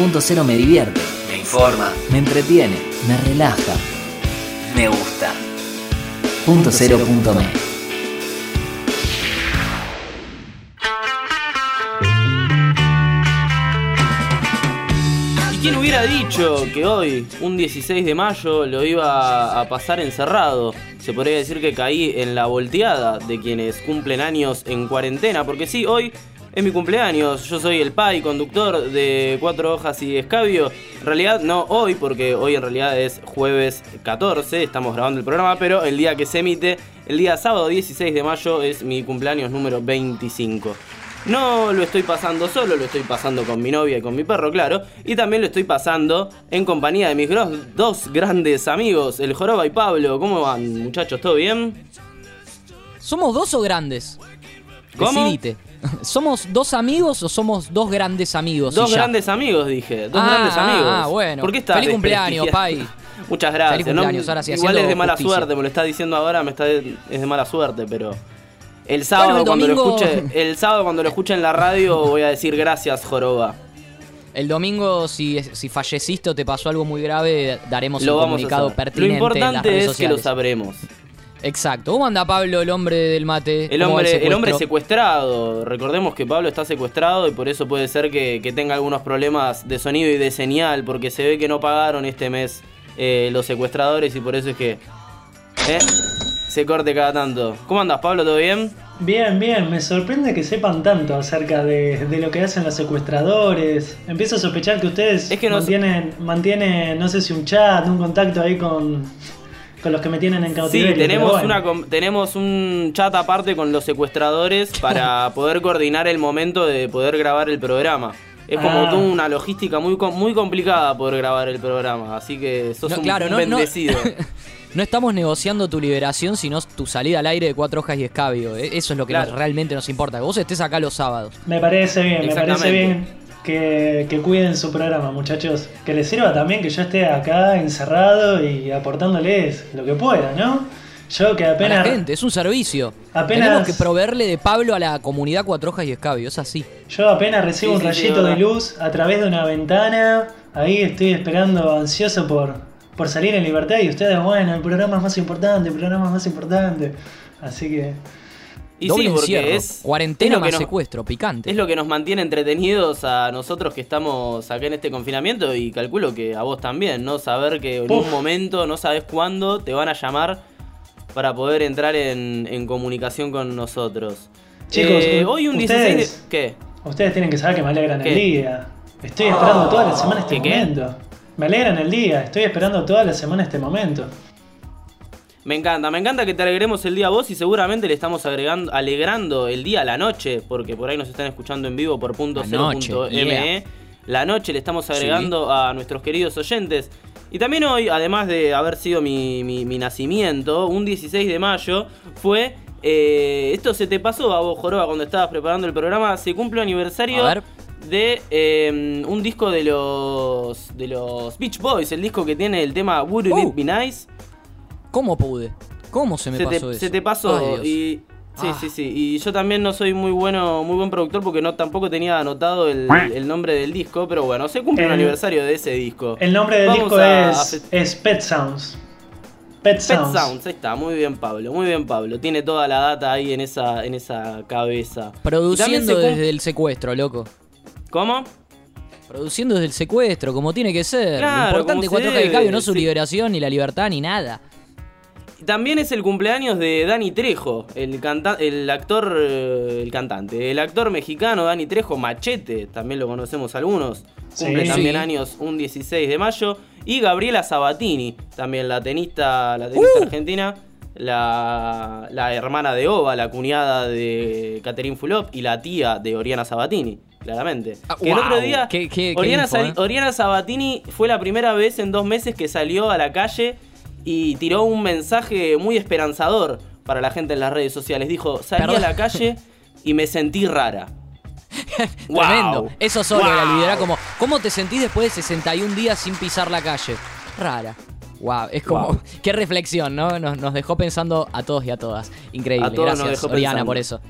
Punto cero me divierte, me informa, me entretiene, me relaja, me gusta. Punto cero punto me. ¿Y quién hubiera dicho que hoy, un 16 de mayo, lo iba a pasar encerrado? Se podría decir que caí en la volteada de quienes cumplen años en cuarentena, porque sí, hoy es mi cumpleaños, yo soy el pai, conductor de Cuatro Hojas y Escabio. En realidad no hoy, porque hoy en realidad es jueves 14, estamos grabando el programa, pero el día que se emite, el día sábado 16 de mayo, es mi cumpleaños número 25. No lo estoy pasando solo, lo estoy pasando con mi novia y con mi perro, claro. Y también lo estoy pasando en compañía de mis dos grandes amigos, el Joroba y Pablo. ¿Cómo van, muchachos? ¿Todo bien? ¿Somos dos o grandes? ¿Cómo? Decidite. ¿Somos dos amigos o somos dos grandes amigos? Dos grandes amigos, dije. Dos Ah, grandes ah, amigos. ah, bueno. ¿Por qué estás Feliz cumpleaños, desprestigiando? Muchas gracias. Feliz cumpleaños, ahora sí, Igual es de mala justicia. suerte, me lo está diciendo ahora, me está es de mala suerte, pero el sábado Bueno, el cuando lo escuche, el sábado cuando lo escuche en la radio voy a decir gracias, Joroba. El domingo, si, si falleciste o te pasó algo muy grave, daremos Lo un comunicado pertinente Lo en las importante redes es que lo sociales. sabremos. Exacto. ¿Cómo anda Pablo, el hombre del mate? El ¿Cómo va hombre, el hombre secuestrado. Recordemos que Pablo está secuestrado y por eso puede ser que, que tenga algunos problemas de sonido y de señal, porque se ve que no pagaron este mes eh, los secuestradores y por eso es que eh, se corte cada tanto. ¿Cómo andas, Pablo? ¿Todo bien? Bien, bien, me sorprende que sepan tanto acerca de, de lo que hacen los secuestradores. Empiezo a sospechar que ustedes Es que nos- mantienen, mantienen, no sé si un chat, un contacto ahí con, con los que me tienen en Sí, cautiverio. pero tenemos, bueno. una, com- tenemos un chat aparte con los secuestradores para poder coordinar el momento de poder grabar el programa. Es como Ah. toda una logística muy, muy complicada poder grabar el programa, así que sos No, un, claro, un no, no- bendecido. No estamos negociando tu liberación, sino tu salida al aire de cuatro hojas y escabio. E- Eso es lo que Claro. nos- realmente nos importa. Que vos estés acá los sábados. Me parece bien, me parece bien que, que cuiden su programa, muchachos. Que les sirva también que yo esté acá encerrado y aportándoles lo que pueda, ¿no? Yo que A apenas... la gente, es un servicio. Apenas- Tenemos que proveerle de Pablo a la comunidad cuatro hojas y escabio. Es así. Yo apenas recibo Sí, un sí, rayito de luz a través de una ventana. Ahí estoy esperando ansioso por, por salir en libertad. Y ustedes, bueno, el programa es más importante, el programa es más importante. Así que. Y Doble sí, porque encierro. es, Cuarentena es más nos- secuestro, picante. Es lo que nos mantiene entretenidos a nosotros que estamos acá en este confinamiento y calculo que a vos también, ¿no? Saber que en un momento, no sabes cuándo, te van a llamar para poder entrar en, en comunicación con nosotros. Chicos, Eh, hoy un ustedes- 16 de... ¿Qué? Ustedes tienen que saber que me alegran ¿Qué? el día. Estoy esperando toda la semana este ¿Qué, qué? momento. Me alegran el día. Estoy esperando toda la semana este momento. Me encanta, me encanta que te alegremos el día a vos y seguramente le estamos agregando, alegrando el día a la noche, porque por ahí nos están escuchando en vivo por punto La cero noche, punto yeah. ME. La noche le estamos agregando a nuestros queridos oyentes. Y también hoy, además de haber sido mi, mi- mi nacimiento, un 16 de mayo, fue... eh, esto se te pasó a vos, Joroba, cuando estabas preparando el programa. Se cumple aniversario de eh, un disco de los, de los Beach Boys, el disco que tiene el tema Wouldn't Oh. It Be Nice. ¿Cómo pude? ¿Cómo se me se, pasó te, eso? se te pasó Ay, y sí, Ah. sí, sí. Y yo también no soy muy bueno, muy buen productor porque no tampoco tenía anotado el, el nombre del disco, pero bueno, se cumple un El- aniversario de ese disco. El nombre del Vamos disco a- es, a es Pet Sounds. Pet Pet Sounds. Sounds, ahí está, muy bien Pablo, muy bien Pablo. Tiene toda la data ahí en esa, en esa cabeza. Produciendo cum- desde el secuestro, loco. ¿Cómo? Produciendo desde el secuestro, como tiene que ser. Claro, Lo importante hojas y debe, escabio, no su sí. liberación, ni la libertad, ni nada. También es el cumpleaños de Dani Trejo, el, canta el actor, eh, el cantante, el actor mexicano Dani Trejo, Machete, también lo conocemos algunos, cumple Sí. también Sí. años un 16 de mayo, y Gabriela Sabatini, también la tenista, la tenista Uh. argentina, la, la hermana de Ova, la cuñada de Catherine Fulop y la tía de Oriana Sabatini, claramente. Ah, que el otro día, Qué- qué- qué Oriana, info, Sa- eh. Oriana Sabatini fue la primera vez en dos meses que salió a la calle y tiró un mensaje muy esperanzador para la gente en las redes sociales. Dijo, salí Perdón. a la calle y me sentí rara. Tremendo. Eso solo Wow. era liderar como. ¿Cómo te sentís después de 61 días sin pisar la calle? Rara. Wow, es como. Wow. Qué reflexión, ¿no? Nos, nos dejó pensando a todos y a todas. Increíble. A todos nos Gracias, dejó Oriana, por eso.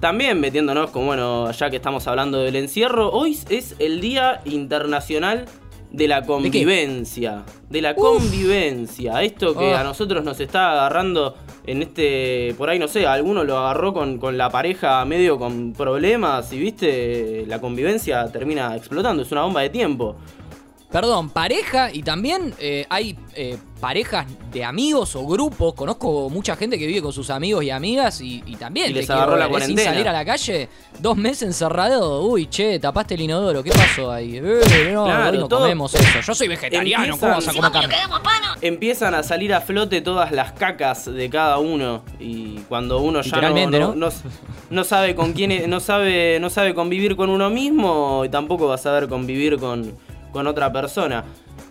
También metiéndonos con, bueno, ya que estamos hablando del encierro, hoy es el Día Internacional de la Convivencia. De, la convivencia. Esto que Oh. a nosotros nos está agarrando en este. Por ahí no sé, alguno lo agarró con, con la pareja medio con problemas y viste, la convivencia termina explotando. Es una bomba de tiempo. Perdón, pareja y también eh, hay eh, parejas de amigos o grupos. Conozco mucha gente que vive con sus amigos y amigas y, y también Y les te agarró la ¿eh? sin cuarentena. salir a la calle, dos meses encerrado. Uy, che, tapaste el inodoro, ¿qué pasó ahí? Eh, no, Claro, hoy no todo- comemos eso. Yo soy vegetariano, ¿cómo vas a comer carne? Empiezan a salir a flote todas las cacas de cada uno. Y cuando uno ya no, ¿no? no- no sabe con quién es- no sabe, no sabe convivir con uno mismo, y tampoco va a saber convivir con, con otra persona.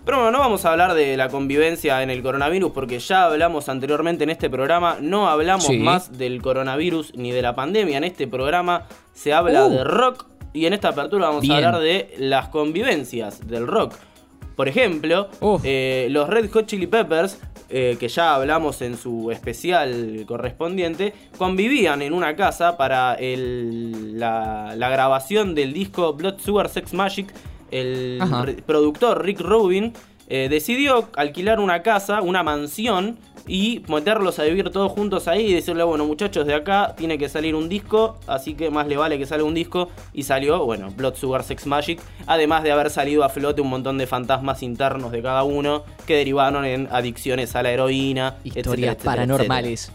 Pero bueno, no vamos a hablar de la convivencia en el coronavirus porque ya hablamos anteriormente en este programa. No hablamos Sí. más del coronavirus ni de la pandemia. En este programa se habla Uh. de rock y en esta apertura vamos Bien. a hablar de las convivencias del rock. Por ejemplo, Uf. eh, los Red Hot Chili Peppers, eh, que ya hablamos en su especial correspondiente, convivían en una casa para el- la, la grabación del disco Blood Sugar Sex Magic. El Ajá. productor Rick Rubin eh, decidió alquilar una casa, una mansión, y meterlos a vivir todos juntos ahí y decirle, bueno muchachos, de acá tiene que salir un disco, así que más le vale que salga un disco. Y salió, bueno, Blood Sugar Sex Magic, además de haber salido a flote un montón de fantasmas internos de cada uno que derivaron en adicciones a la heroína, Historias etcétera, paranormales.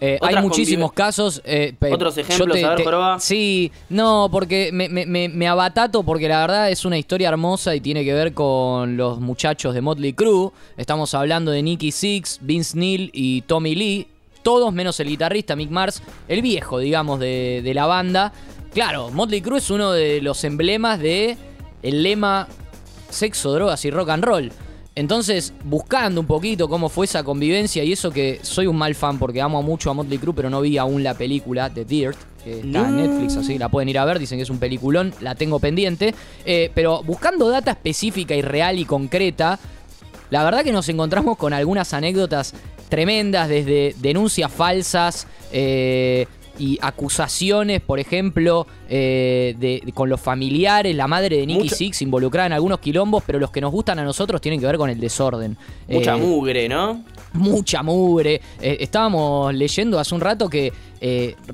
Eh, hay muchísimos casos. eh, Otros ejemplos, a ver. Sí, no, porque me, me- me- me abatato porque la verdad es una historia hermosa y tiene que ver con los muchachos de Motley Crue. Estamos hablando de Nicky Six, Vince Neil y Tommy Lee. Todos menos el guitarrista Mick Mars, el viejo, digamos, de, de la banda. Claro, Motley Crue es uno de los emblemas de el lema sexo, drogas y rock and roll. Entonces, buscando un poquito cómo fue esa convivencia y eso que soy un mal fan porque amo mucho a Motley Crue, pero no vi aún la película de Dirt, que está en. Netflix, así la pueden ir a ver, dicen que es un peliculón, la tengo pendiente. Eh, pero buscando data específica y real y concreta, la verdad que nos encontramos con algunas anécdotas tremendas, desde denuncias falsas eh, y acusaciones, por ejemplo, eh, de, de- con los familiares, la madre de Nicky Mucha- Six involucrada en algunos quilombos, pero los que nos gustan a nosotros tienen que ver con el desorden. Mucha Eh, mugre, ¿no? mucha mugre. Eh, estábamos leyendo hace un rato que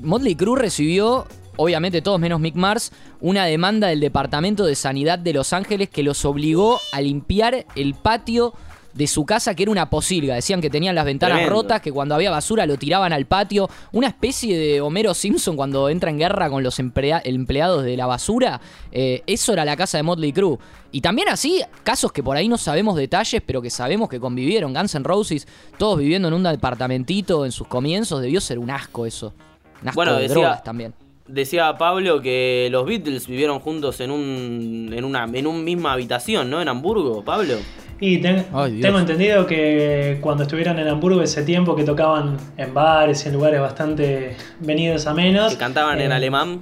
Motley Crue recibió, obviamente todos menos Mick Mars, una demanda del Departamento de Sanidad de Los Ángeles que los obligó a limpiar el patio de su casa que era una posilga. Decían que tenían las ventanas Tremendo. rotas, que cuando había basura lo tiraban al patio. Una especie de Homero Simpson cuando entra en guerra con los emplea- empleados de la basura. Eh, eso era la casa de Motley Crue. Y también así, casos que por ahí no sabemos detalles, pero que sabemos que convivieron. Guns N' Roses, todos viviendo en un departamentito en sus comienzos. Debió ser un asco eso. Un asco Bueno, de decía- drogas también. Decía Pablo que los Beatles vivieron juntos en un en una en un misma habitación, ¿no? En Hamburgo, Pablo. Y ten- Ay, Dios. tengo entendido que cuando estuvieron en Hamburgo ese tiempo que tocaban en bares y en lugares bastante venidos a menos. Que cantaban en eh, alemán.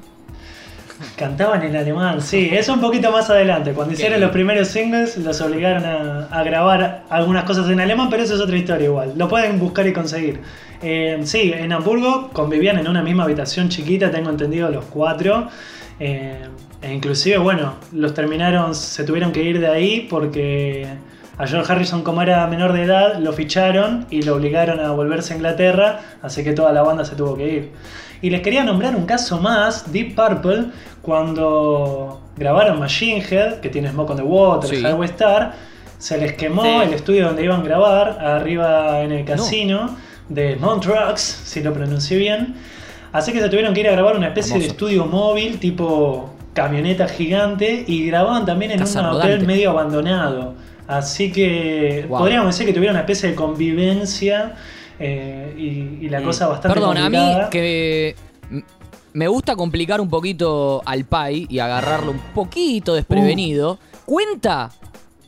Cantaban en alemán, sí, eso un poquito más adelante. Cuando hicieron los primeros singles, los obligaron a, a grabar algunas cosas en alemán, pero eso es otra historia igual. Lo pueden buscar y conseguir. Eh, sí, en Hamburgo convivían en una misma habitación chiquita, tengo entendido, los cuatro. Eh, e inclusive, bueno, los terminaron, se tuvieron que ir de ahí porque a George Harrison, como era menor de edad, lo ficharon y lo obligaron a volverse a Inglaterra, así que toda la banda se tuvo que ir. Y les quería nombrar un caso más, Deep Purple, cuando grabaron Machine Head, que tiene Smoke on the Water, Sí. Highway Star, se les quemó Sí. el estudio donde iban a grabar, arriba en el casino de Montreux, si lo pronuncié bien. Así que se tuvieron que ir a grabar una especie de estudio móvil, tipo camioneta gigante, y grababan también en Casa un rodante. hotel medio abandonado. Así que Wow. podríamos decir que tuvieron una especie de convivencia eh, y, y la Mm. cosa bastante Perdón, a mí que me gusta complicar un poquito al Pai y agarrarlo un poquito desprevenido. ¿Cuenta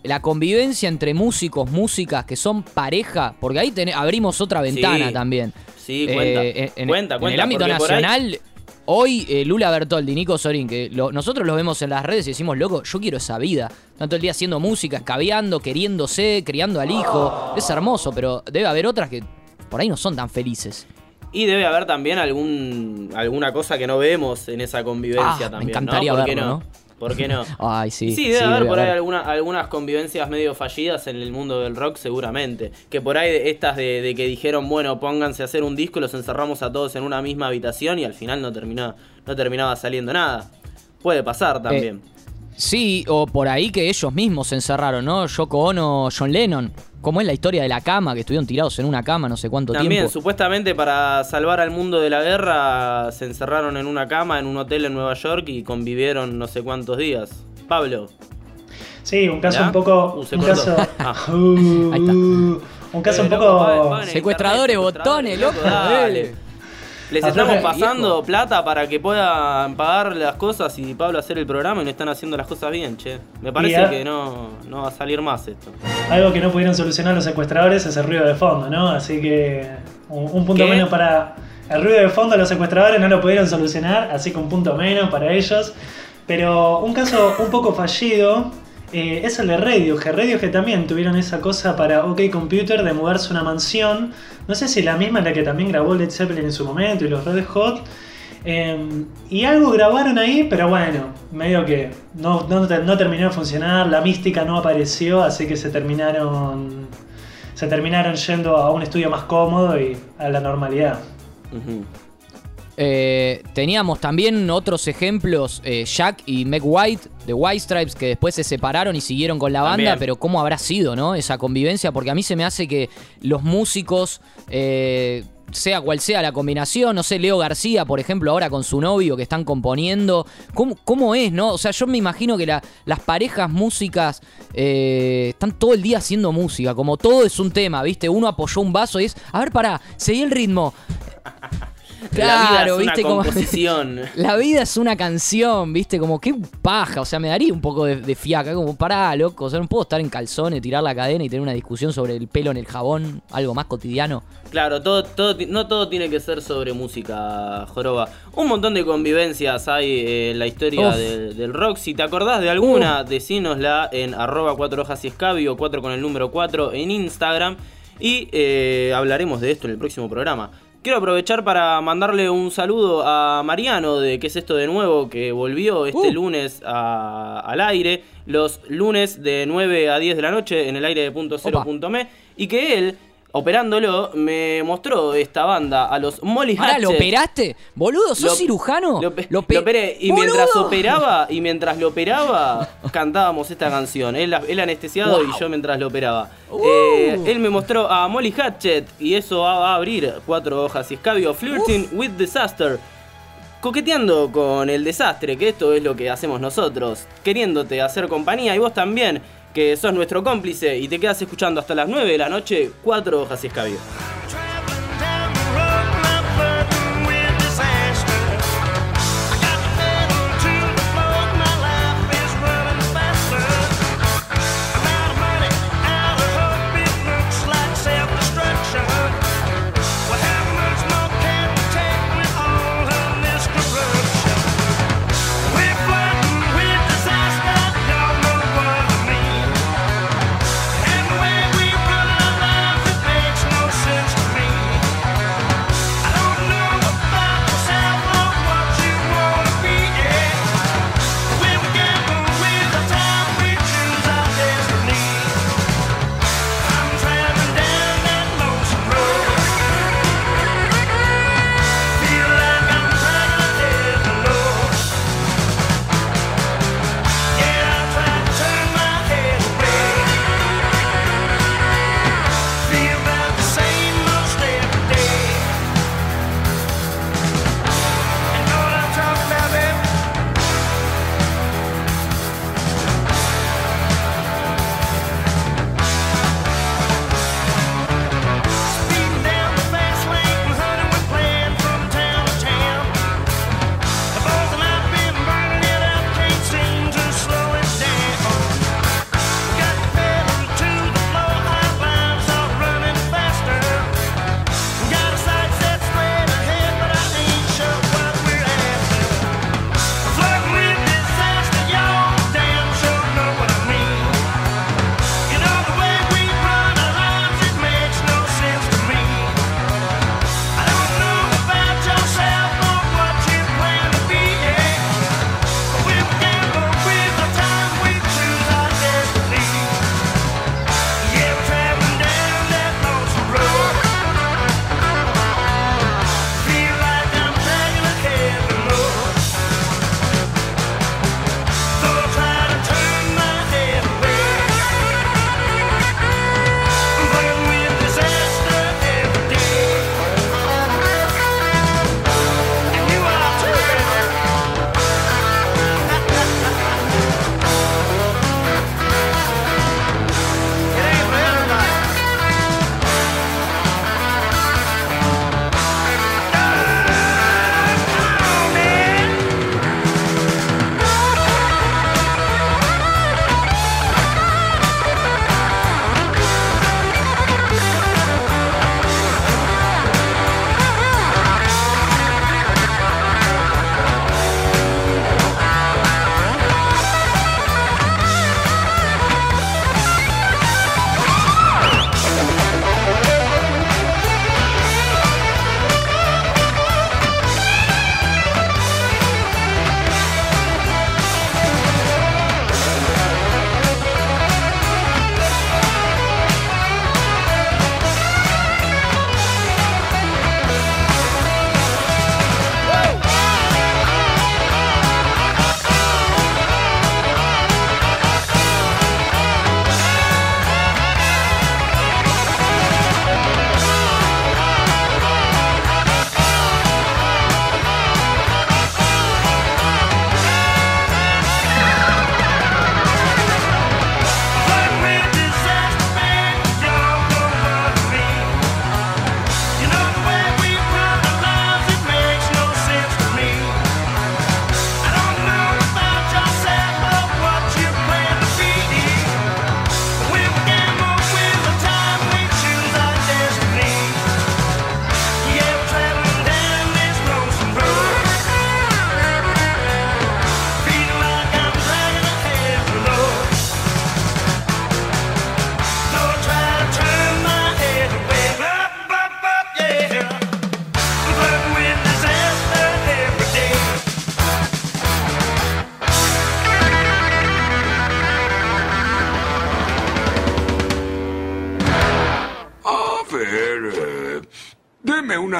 la convivencia entre músicos, músicas que son pareja? Porque ahí ten- abrimos otra ventana Sí. también. Sí, cuenta. Eh, en, cuenta, en cuenta. el ámbito nacional, hoy eh, Lula Bertoldi, Nico Sorín, que lo- nosotros los vemos en las redes y decimos, loco, yo quiero esa vida. Tanto el día haciendo música, escabeando, queriéndose, criando al hijo. Es hermoso, pero debe haber otras que por ahí no son tan felices. Y debe haber también algún alguna cosa que no vemos en esa convivencia Ah, también. me encantaría ¿no? ¿Por qué verlo, no? ¿no? ¿Por qué no? Ay, sí. Sí, debe haber debe por ahí alguna- algunas convivencias medio fallidas en el mundo del rock, seguramente. Que por ahí estas de, de que dijeron, bueno, pónganse a hacer un disco, los encerramos a todos en una misma habitación y al final no, terminó, no terminaba saliendo nada. Puede pasar también. Sí, o por ahí que ellos mismos se encerraron, ¿no? Yoko Ono, John Lennon. ¿Cómo es la historia de la cama? Que estuvieron tirados en una cama no sé cuánto También, tiempo. supuestamente para salvar al mundo de la guerra, se encerraron en una cama en un hotel en Nueva York y convivieron no sé cuántos días. Pablo, Sí, un caso ¿Ya? un poco. Uh, un caso. Ah. Uh, Ahí está. un caso un Eh, poco. Secuestradores, botones, loco, dale. Les estamos pasando plata para que puedan pagar las cosas y Pablo hacer el programa y no están haciendo las cosas bien, che. Me parece a- que no, no va a salir más esto. Algo que no pudieron solucionar los secuestradores es el ruido de fondo, ¿no? Así que un, un punto ¿Qué? menos para el ruido de fondo los secuestradores no lo pudieron solucionar, así que un punto menos para ellos. Pero un caso un poco fallido eh, es el de Radiohead. Radiohead también tuvieron esa cosa para OK Computer de mudarse a una mansión. No sé si la misma en la que también grabó Led Zeppelin en su momento y los Red Hot. Eh, y algo grabaron ahí, pero bueno, medio que no, no, no terminó de funcionar, la mística no apareció, así que se terminaron, se terminaron yendo a un estudio más cómodo y a la normalidad. Eh, teníamos también otros ejemplos, eh, Jack y Meg White de White Stripes, que después se separaron y siguieron con la banda, También. pero ¿cómo habrá sido, no? Esa convivencia, porque a mí se me hace que los músicos, eh, sea cual sea la combinación, no sé, Leo García, por ejemplo, ahora con su novio que están componiendo, ¿cómo, cómo es, no? O sea, yo me imagino que la- las parejas músicas están todo el día haciendo música, como todo es un tema, ¿viste? Uno apoyó un vaso y es, a ver, pará, seguí el ritmo. la vida Claro, es una ¿viste? Como- composición. La vida es una canción, ¿viste? Como qué paja, o sea, me daría un poco de, de fiaca, como pará, loco, o sea, no puedo estar en calzones, tirar la cadena y tener una discusión sobre el pelo en el jabón, algo más cotidiano. Claro, todo, todo, no todo tiene que ser sobre música, Joroba. Un montón de convivencias hay eh, en la historia del, del rock. Si te acordás de alguna, decínosla en arroba cuatro hojas y escabio, 4 con el número 4 en Instagram. Y eh, hablaremos de esto en el próximo programa. Quiero aprovechar para mandarle un saludo a Mariano de ¿Qué es esto de nuevo? que volvió este Uh. lunes a- al aire, los lunes de 9 a 10 de la noche en el aire de punto cero punto me, y que él, operándolo, me mostró esta banda a los Molly Ahora, ¿lo Hatchet. operaste? Boludo, ¿sos Lo- cirujano? Lo, Lo pe- lo operé y ¡Boludo! mientras operaba y mientras lo operaba cantábamos esta canción. Él, él anestesiado Wow. y yo mientras lo operaba. Uh. Eh, él me mostró a Molly Hatchet y eso va, va a abrir cuatro hojas y escabio. Flirting with disaster. Coqueteando con el desastre, que esto es lo que hacemos nosotros, queriéndote hacer compañía y vos también, que sos nuestro cómplice y te quedas escuchando hasta las 9 de la noche, cuatro hojas y escabio.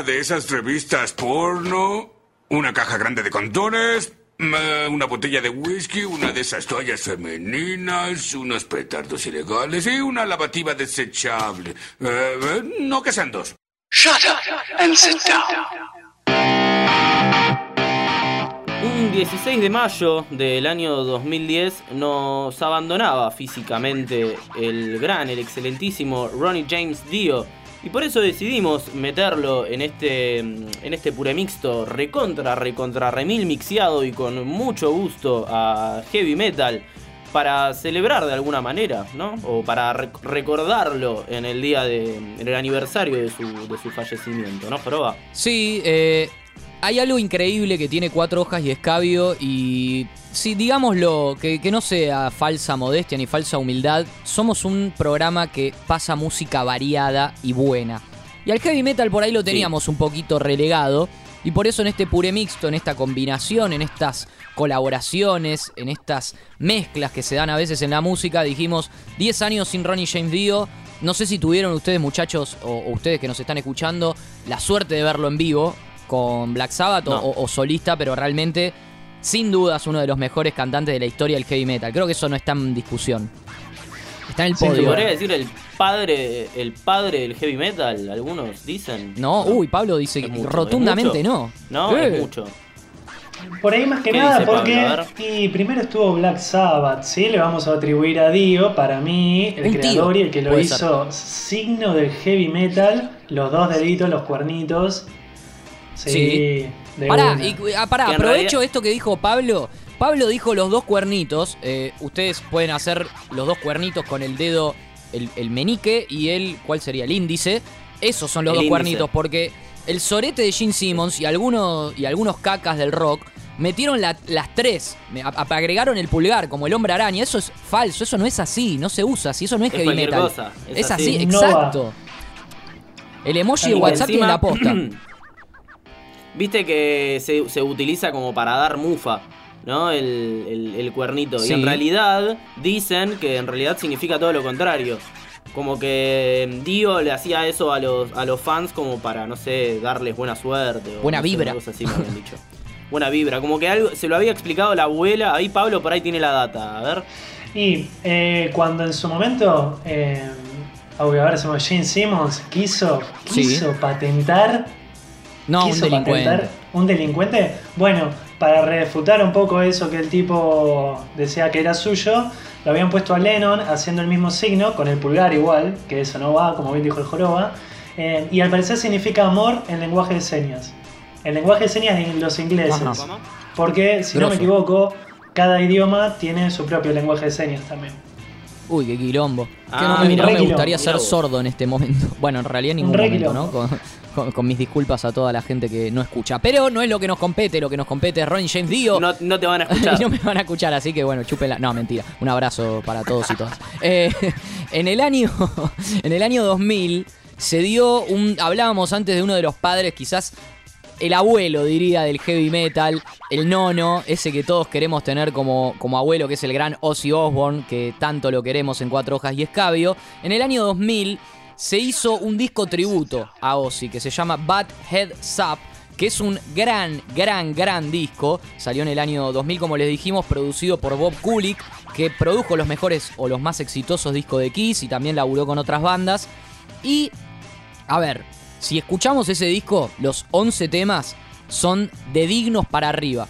De esas revistas porno, una caja grande de condones, una botella de whisky, una de esas toallas femeninas, unos petardos ilegales y una lavativa desechable. Eh, eh, no que sean dos. Shut up and sit down. Un 16 de mayo del año 2010 nos abandonaba físicamente el gran, el excelentísimo Ronnie James Dio. Y por eso decidimos meterlo en este, en este pure mixto recontra, recontra remil mixiado y con mucho gusto a heavy metal para celebrar de alguna manera, ¿no? O para rec- recordarlo en el día de, en el aniversario de su, de su fallecimiento, ¿no, Joroba? Sí, eh, hay algo increíble que tiene cuatro hojas y escabio y sí, digámoslo, que, que no sea falsa modestia ni falsa humildad, somos un programa que pasa música variada y buena. Y al heavy metal por ahí lo teníamos un poquito relegado y por eso en este pure mixto, en esta combinación, en estas colaboraciones, en estas mezclas que se dan a veces en la música, dijimos 10 años sin Ronnie James Dio. No sé si tuvieron ustedes muchachos o, o ustedes que nos están escuchando la suerte de verlo en vivo con Black Sabbath o- No. o, o solista, pero realmente sin dudas uno de los mejores cantantes de la historia del heavy metal. Creo que eso no está en discusión. Está en el podio. duda. ¿Podría decir el padre, el padre del heavy metal? Algunos dicen. No, uy, Pablo dice que mucho, rotundamente no. No, Eh. es mucho. Por ahí más que ¿Qué nada dice porque y primero estuvo Black Sabbath, ¿sí? Le vamos a atribuir a Dio, para mí, el Un tío, creador y el que lo puede hizo signo del heavy metal, los dos deditos, los cuernitos. Sí. Sí. de Pará, y, ah, pará, aprovecho realidad- esto que dijo Pablo. Pablo dijo los dos cuernitos. eh, ustedes pueden hacer los dos cuernitos con el dedo, el, el menique y el, ¿cuál sería? El índice. Esos son los El dos índice. cuernitos, porque el sorete de Gene Simmons y algunos, y algunos cacas del rock metieron la- las tres, me- a- a- agregaron el pulgar como el hombre araña. Eso es falso, eso no es así, no se usa así, eso no es, Es heavy metal. cosa, es es así, exacto. El emoji de Y WhatsApp tiene la posta. Viste que se, se utiliza como para dar mufa, ¿no? El, el- el cuernito. Sí. Y en realidad dicen que en realidad significa todo lo contrario. Como que Dio le hacía eso a los, a los fans como para, no sé, darles buena suerte. O Buena no sé, vibra. cosa así me habían dicho. Buena vibra. Como que algo se lo había explicado la abuela. Ahí Pablo por ahí tiene la data. A ver. Y eh, cuando en su momento, eh, ahora se Gene Simmons, quiso, Sí. quiso patentar No, un quiso delincuente. patentar un delincuente. Bueno, para refutar un poco eso que el tipo decía que era suyo, lo habían puesto a Lennon haciendo el mismo signo, con el pulgar igual, que eso no va, como bien dijo el joroba. eh, y al parecer significa amor en lenguaje de señas. El lenguaje de señas de los ingleses. Porque, si no me equivoco, cada idioma tiene su propio lenguaje de señas también. Uy, qué quilombo. Ah, que no, me- no gustaría ser sordo en este momento. Bueno, en realidad en ningún momento, ¿no? Con, con- con mis disculpas a toda la gente que no escucha. Pero no es lo que nos compete, lo que nos compete es Ronnie James Dio. No, no te van a y escuchar. no me van a escuchar, así que bueno, chúpenla. No, mentira. Un abrazo para todos y todas. Eh, en, el año, en el año 2000 se dio un... Hablábamos antes de uno de los padres, quizás el abuelo, diría, del heavy metal, el nono, ese que todos queremos tener como, como abuelo, que es el gran Ozzy Osbourne, que tanto lo queremos en Cuatro Hojas y Escabio. En el año 2000 se hizo un disco tributo a Ozzy que se llama Bad Head Up, que es un gran, gran, gran disco. Salió en el año 2000, como les dijimos, producido por Bob Kulick, que produjo los mejores o los más exitosos discos de Kiss y también laburó con otras bandas. Y a ver, si escuchamos ese disco, los 11 temas son de dignos para arriba.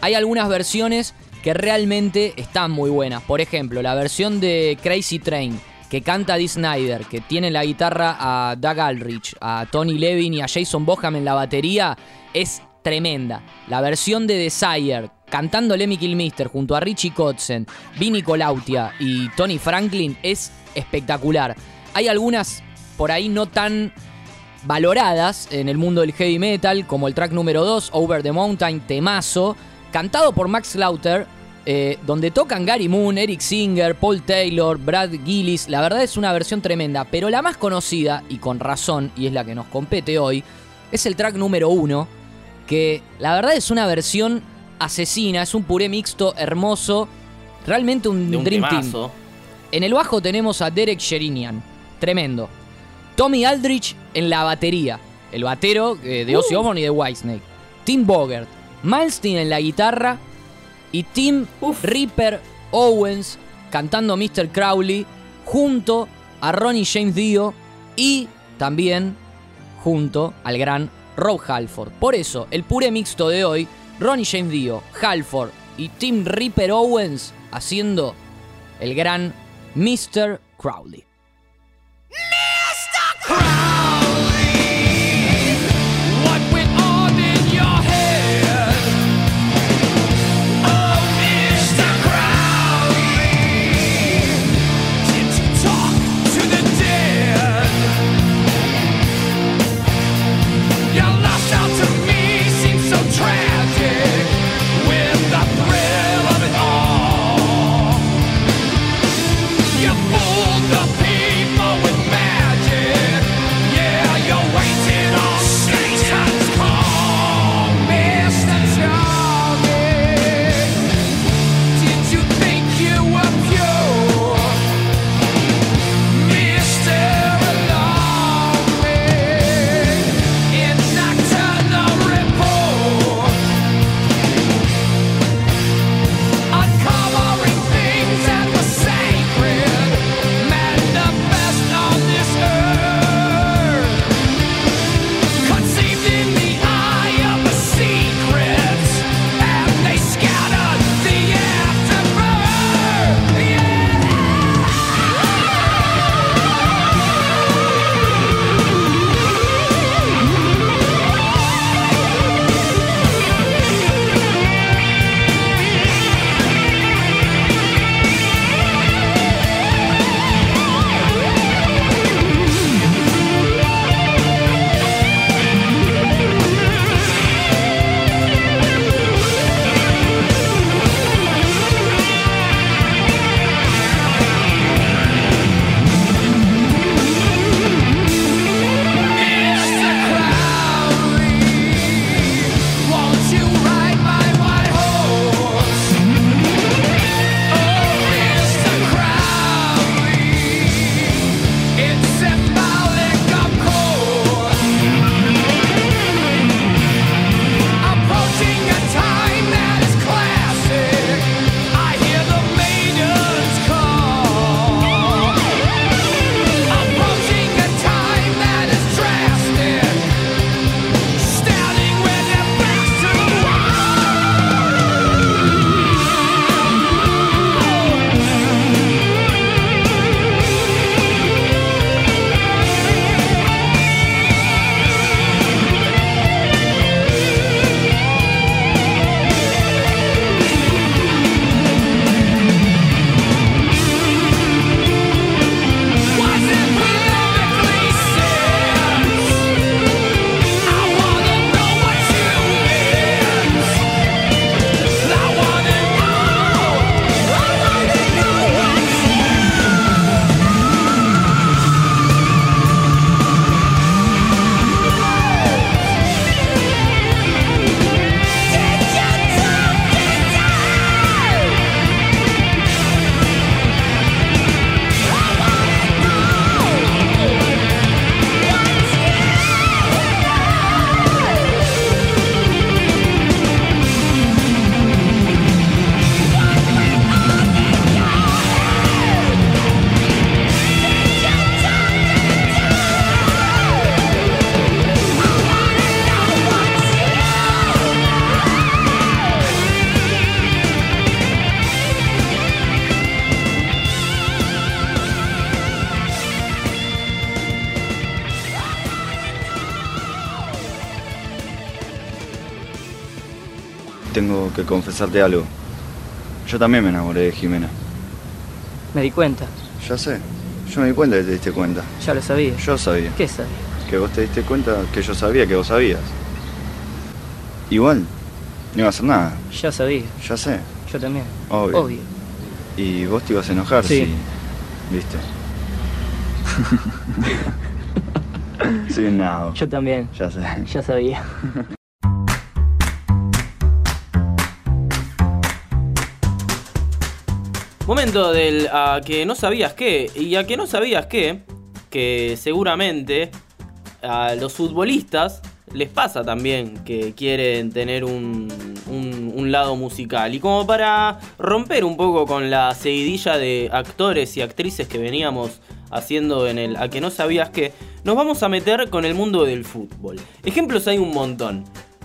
Hay algunas versiones que realmente están muy buenas. Por ejemplo, la versión de Crazy Train, que canta Dee Snyder, que tiene en la guitarra a Doug Aldrich, a Tony Levin y a Jason Boham en la batería, es tremenda. La versión de Desire, cantando Lemmy Kilmister junto a Richie Kotzen, Vinny Colautia y Tony Franklin, es espectacular. Hay algunas por ahí no tan valoradas en el mundo del heavy metal, como el track número 2, Over the Mountain, temazo, cantado por Max Slaughter, eh, donde tocan Gary Moon, Eric Singer, Paul Taylor, Brad Gillis. La verdad es una versión tremenda, pero la más conocida, y con razón, y es la que nos compete hoy, es el track número 1, que la verdad es una versión asesina, es un puré mixto hermoso, realmente un, un Dream Team. temazo. En el bajo tenemos a Derek Sherinian, tremendo. Tommy Aldrich en la batería. el batero eh, de Ozzy Osbourne y de Whitesnake. Tim Bogert, Malmsteen en la guitarra y Tim Ripper Owens cantando Mr. Crowley junto a Ronnie James Dio y también junto al gran Rob Halford. Por eso, el pure mixto de hoy, Ronnie James Dio, Halford y Tim Ripper Owens haciendo el gran Mr. Crowley. Cry. Que confesarte algo. Yo también me enamoré de Jimena. Me di cuenta, Ya sé. Yo me di cuenta que te diste cuenta. ya lo sabía. Yo sabía. ¿Qué sabía? Que vos te diste cuenta que yo sabía que vos sabías. Igual, no iba a hacer nada. Ya sabía, Ya sé. yo también. Obvio. Obvio. Y vos te ibas a enojar Sí. si. ¿Viste? sí, no. Yo también, Ya sé. ya sabía. Momento del a que no sabías qué. Y a que no sabías qué, que seguramente a los futbolistas les pasa también que quieren tener un, un- lado musical. Y como para romper un poco con la seguidilla de actores y actrices que veníamos haciendo en el A que no sabías que, nos vamos a meter con el mundo del fútbol. Ejemplos hay un montón.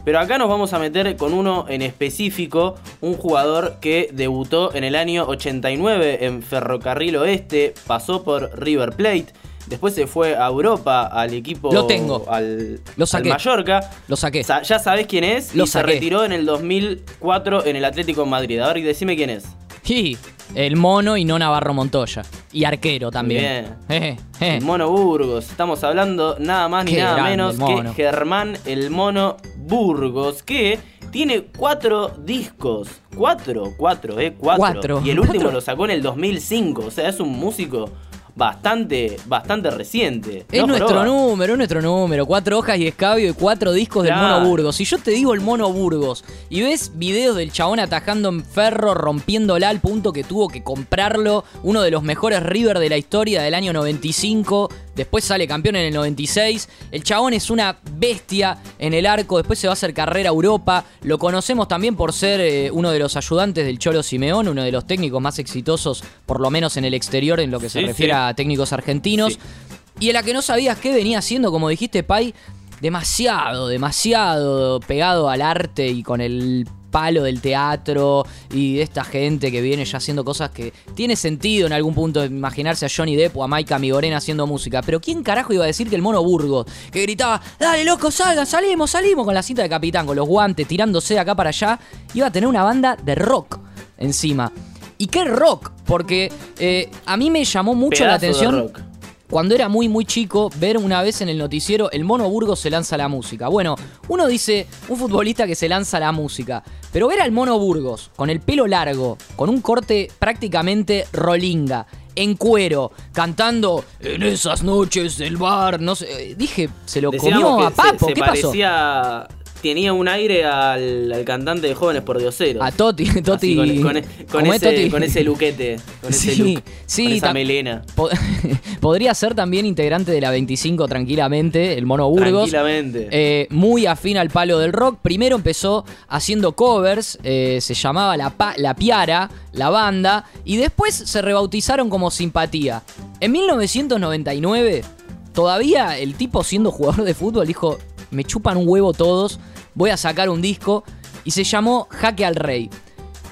Pero acá nos vamos a meter con uno en específico, un jugador que debutó en el año 89 en Ferrocarril Oeste, pasó por River Plate, después se fue a Europa al equipo Lo tengo. al, Lo saqué. al Mallorca. Lo saqué. Sa- ya sabés quién es Lo y se saqué. retiró en el 2004 en el Atlético de Madrid. A ver, decime quién es. Y el mono y no Navarro Montoya. Y arquero también. Bien. Eh, eh. El Mono Burgos. Estamos hablando nada más ni Qué nada menos que Germán el Mono Burgos, que tiene cuatro discos. Cuatro, cuatro, eh, cuatro. Cuatro. Y el último Cuatro. lo sacó en el 2005. O sea, es un músico bastante, bastante reciente. Es ¿No, nuestro Joroba? número, es nuestro número. Cuatro hojas y escabio y cuatro discos del. Mono Burgos. Si yo te digo el Mono Burgos y ves videos del chabón atajando en ferro, rompiéndola al punto que tuvo que comprarlo, uno de los mejores River de la historia del año 95, después sale campeón en el 96. El chabón es una bestia en el arco, después se va a hacer carrera a Europa. Lo conocemos también por ser eh, uno de los ayudantes del Cholo Simeón, uno de los técnicos más exitosos, por lo menos en el exterior, en lo que se refiere sí. a técnicos argentinos. Sí. Y en la que no sabías qué venía haciendo, como dijiste, Pai, demasiado, demasiado pegado al arte y con el palo del teatro y de esta gente que viene ya haciendo cosas que tiene sentido en algún punto imaginarse a Johnny Depp o a Maika Migorena haciendo música. Pero ¿quién carajo iba a decir que el mono Burgos, que gritaba, dale loco, salgan, salimos, salimos con la cinta de capitán, con los guantes, tirándose de acá para allá, iba a tener una banda de rock encima? ¿Y qué rock? Porque eh, a mí me llamó mucho la Pedazo atención rock. Cuando era muy muy chico ver una vez en el noticiero el Mono Burgos se lanza a la música. Bueno, uno dice un futbolista que se lanza a la música, pero ver al Mono Burgos con el pelo largo, con un corte prácticamente rolinga, en cuero, cantando en esas noches del bar, no sé, eh, dije, se lo Decíamos comió a Papo, se, se ¿qué pasó? Tenía un aire al, al cantante de jóvenes por dioseros. A Toti, Toti. Así, con, con- con ¿cómo es ese, Toti? con ese luquete. Con ese Sí, look, sí, Con esa melena. Po- Podría ser también integrante de la 25 tranquilamente, el Mono Burgos. Tranquilamente. Eh, muy afín al palo del rock. Primero empezó haciendo covers, eh, se llamaba la, Pa- la Piara, la banda, y después se rebautizaron como Simpatía. En 1999, todavía el tipo siendo jugador de fútbol dijo, me chupan un huevo todos, voy a sacar un disco, y se llamó Jaque al Rey.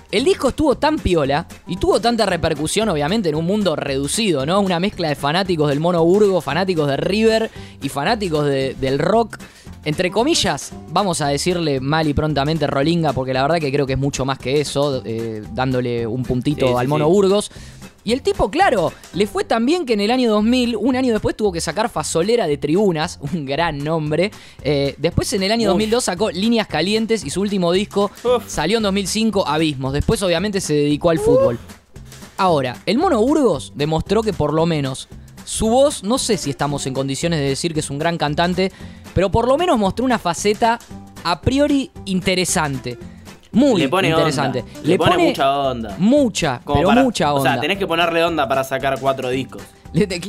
El disco estuvo tan piola y tuvo tanta repercusión, obviamente, en un mundo reducido, ¿no? Una mezcla de fanáticos del Mono Burgo, fanáticos de River y fanáticos de- del rock. Entre comillas, vamos a decirle mal y prontamente Rolinga, porque la verdad que creo que es mucho más que eso, eh, dándole un puntito Sí, sí, al Mono sí. Burgos. Y el tipo, claro, le fue tan bien que en el año 2000, un año después, tuvo que sacar Fasolera de Tribunas, un gran nombre. Eh, después, en el año Uf. 2002, sacó Líneas Calientes y su último disco Uf. salió en 2005, Abismos. Después, obviamente, se dedicó al fútbol. Ahora, el Mono Burgos demostró que por lo menos su voz, no sé si estamos en condiciones de decir que es un gran cantante, pero por lo menos mostró una faceta a priori interesante. Muy le pone interesante. onda. Le, pone, mucha onda. Mucha, Como pero para- mucha onda. O sea, tenés que ponerle onda para sacar cuatro discos.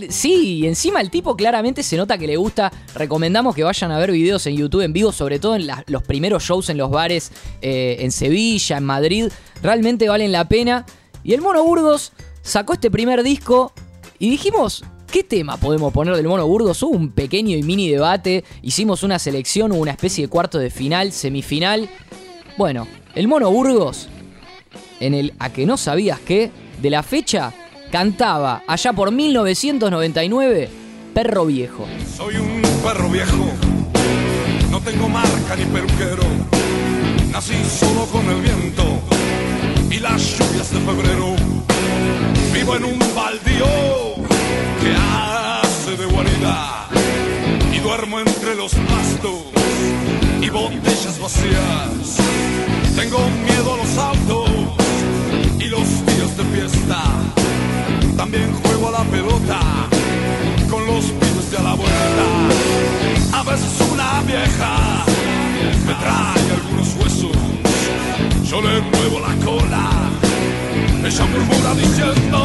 Sí, y encima el tipo claramente se nota que le gusta. Recomendamos que vayan a ver videos en YouTube en vivo, sobre todo en la- los primeros shows en los bares eh, en Sevilla, en Madrid. Realmente valen la pena. Y el Mono Burgos sacó este primer disco y dijimos, ¿qué tema podemos poner del Mono Burgos? Hubo un pequeño y mini debate, hicimos una selección, hubo una especie de cuarto de final, semifinal. Bueno, el Mono Burgos en el A que no sabías qué, de la fecha, cantaba allá por 1999 Perro Viejo. Soy un perro viejo, no tengo marca ni peluquero. Nací solo con el viento y las lluvias de febrero. Vivo en un baldío que hace de guarida y duermo entre los pastos y botellas vacías. Tengo miedo a los autos y los días de fiesta. También juego a la pelota con los pibes de a la vuelta. A veces una vieja me trae algunos huesos. Yo le muevo la cola. Ella murmura diciendo: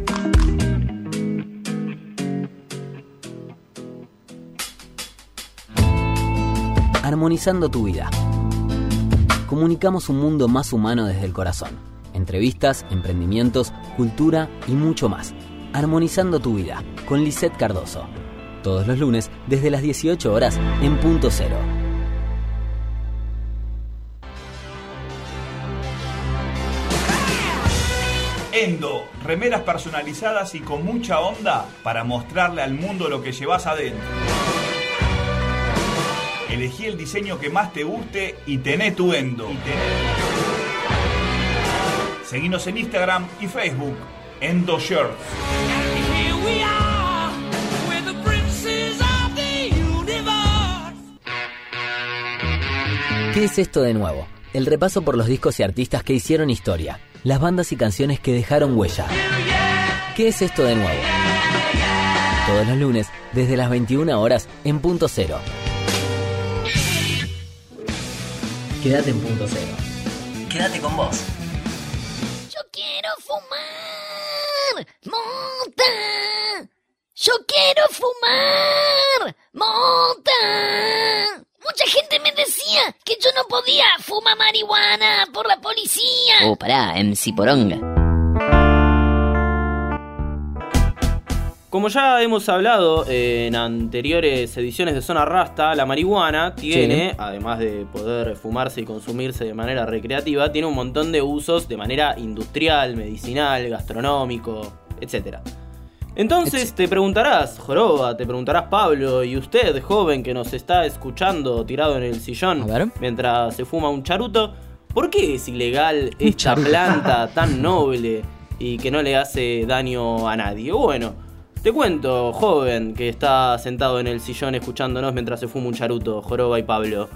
Armonizando tu vida. Comunicamos un mundo más humano desde el corazón. Entrevistas, emprendimientos, cultura y mucho más. Armonizando tu vida con Lisette Cardoso. Todos los lunes desde las 18 horas en punto cero. Endo, remeras personalizadas y con mucha onda para mostrarle al mundo lo que llevas adentro. Elegí el diseño que más te guste y tené tu Endo. Seguinos en Instagram y Facebook, Endo Shirts. ¿Qué es esto de nuevo? El repaso por los discos y artistas que hicieron historia, las bandas y canciones que dejaron huella. ¿Qué es esto de nuevo? Todos los lunes, desde las 21 horas, en punto cero. Quédate en punto cero. Quédate con vos. Yo quiero fumar. Monta. Yo quiero fumar. Monta. Mucha gente me decía que yo no podía fumar marihuana por la policía. Oh, pará, MC Poronga. Como ya hemos hablado en anteriores ediciones de Zona Rasta, la marihuana tiene, Sí. además de poder fumarse y consumirse de manera recreativa, tiene un montón de usos de manera industrial, medicinal, gastronómico, etc. Entonces te preguntarás, Joroba, te preguntarás Pablo, y usted, joven que nos está escuchando tirado en el sillón mientras se fuma un charuto, ¿por qué es ilegal esta planta tan noble y que no le hace daño a nadie? Bueno, te cuento, joven que está sentado en el sillón escuchándonos mientras se fuma un charuto, Joroba y Pablo.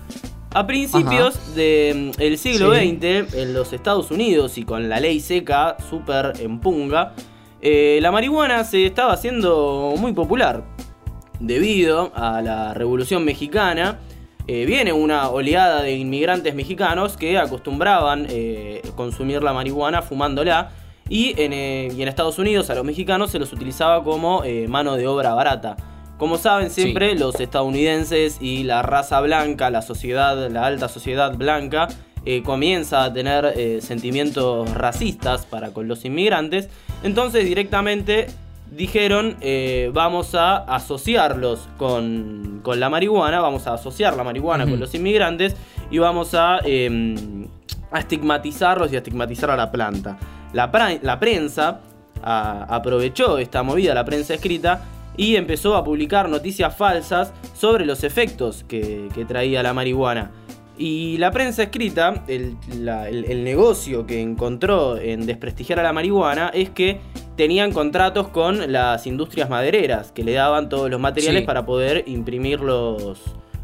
A principios del siglo Sí. XX, en los Estados Unidos y con la ley seca súper en punga, eh, la marihuana se estaba haciendo muy popular. Debido a la Revolución Mexicana, eh, viene una oleada de inmigrantes mexicanos que acostumbraban eh, consumir la marihuana fumándola. Y en, eh, y en Estados Unidos a los mexicanos se los utilizaba como eh, mano de obra barata. Como saben siempre, los estadounidenses y la raza blanca, la sociedad, la alta sociedad blanca, eh, comienza a tener sentimientos racistas para con los inmigrantes. Entonces directamente dijeron vamos a asociarlos con, con la marihuana, vamos a asociar la marihuana con los inmigrantes y vamos a, eh, a estigmatizarlos y a estigmatizar a la planta. La, prensa a- aprovechó esta movida, la prensa escrita, y empezó a publicar noticias falsas sobre los efectos que, que traía la marihuana. Y la prensa escrita, el, la- el- el negocio que encontró en desprestigiar a la marihuana es que tenían contratos con las industrias madereras, que le daban todos los materiales Sí. para poder imprimir los,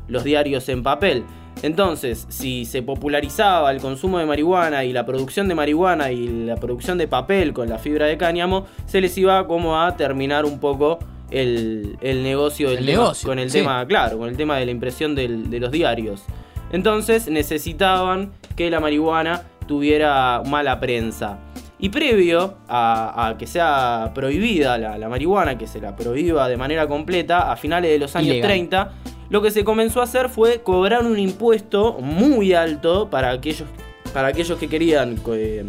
los diarios en papel. Entonces, si se popularizaba el consumo de marihuana y la producción de marihuana y la producción de papel con la fibra de cáñamo, se les iba como a terminar un poco el, el negocio, del El tema- negocio, con el sí. tema, claro, con el tema de la impresión del- de los diarios. Entonces necesitaban que la marihuana tuviera mala prensa. Y previo a, a que sea prohibida la, la marihuana, que se la prohíba de manera completa, a finales de los años Ilegal. 30, lo que se comenzó a hacer fue cobrar un impuesto muy alto para aquellos, para aquellos que querían eh,